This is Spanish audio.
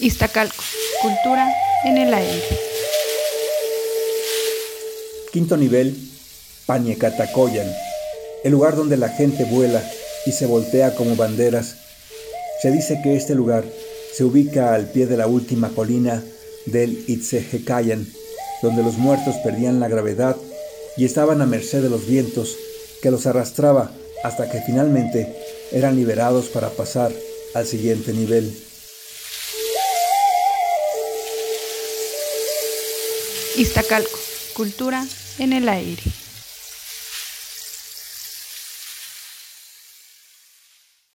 Iztacalco, cultura en el aire. Quinto nivel, Pañecatacoyan, el lugar donde la gente vuela y se voltea como banderas. Se dice que este lugar se ubica al pie de la última colina del Itzehecayan, donde los muertos perdían la gravedad y estaban a merced de los vientos que los arrastraba hasta que finalmente eran liberados para pasar al siguiente nivel. Iztacalco, cultura en el aire.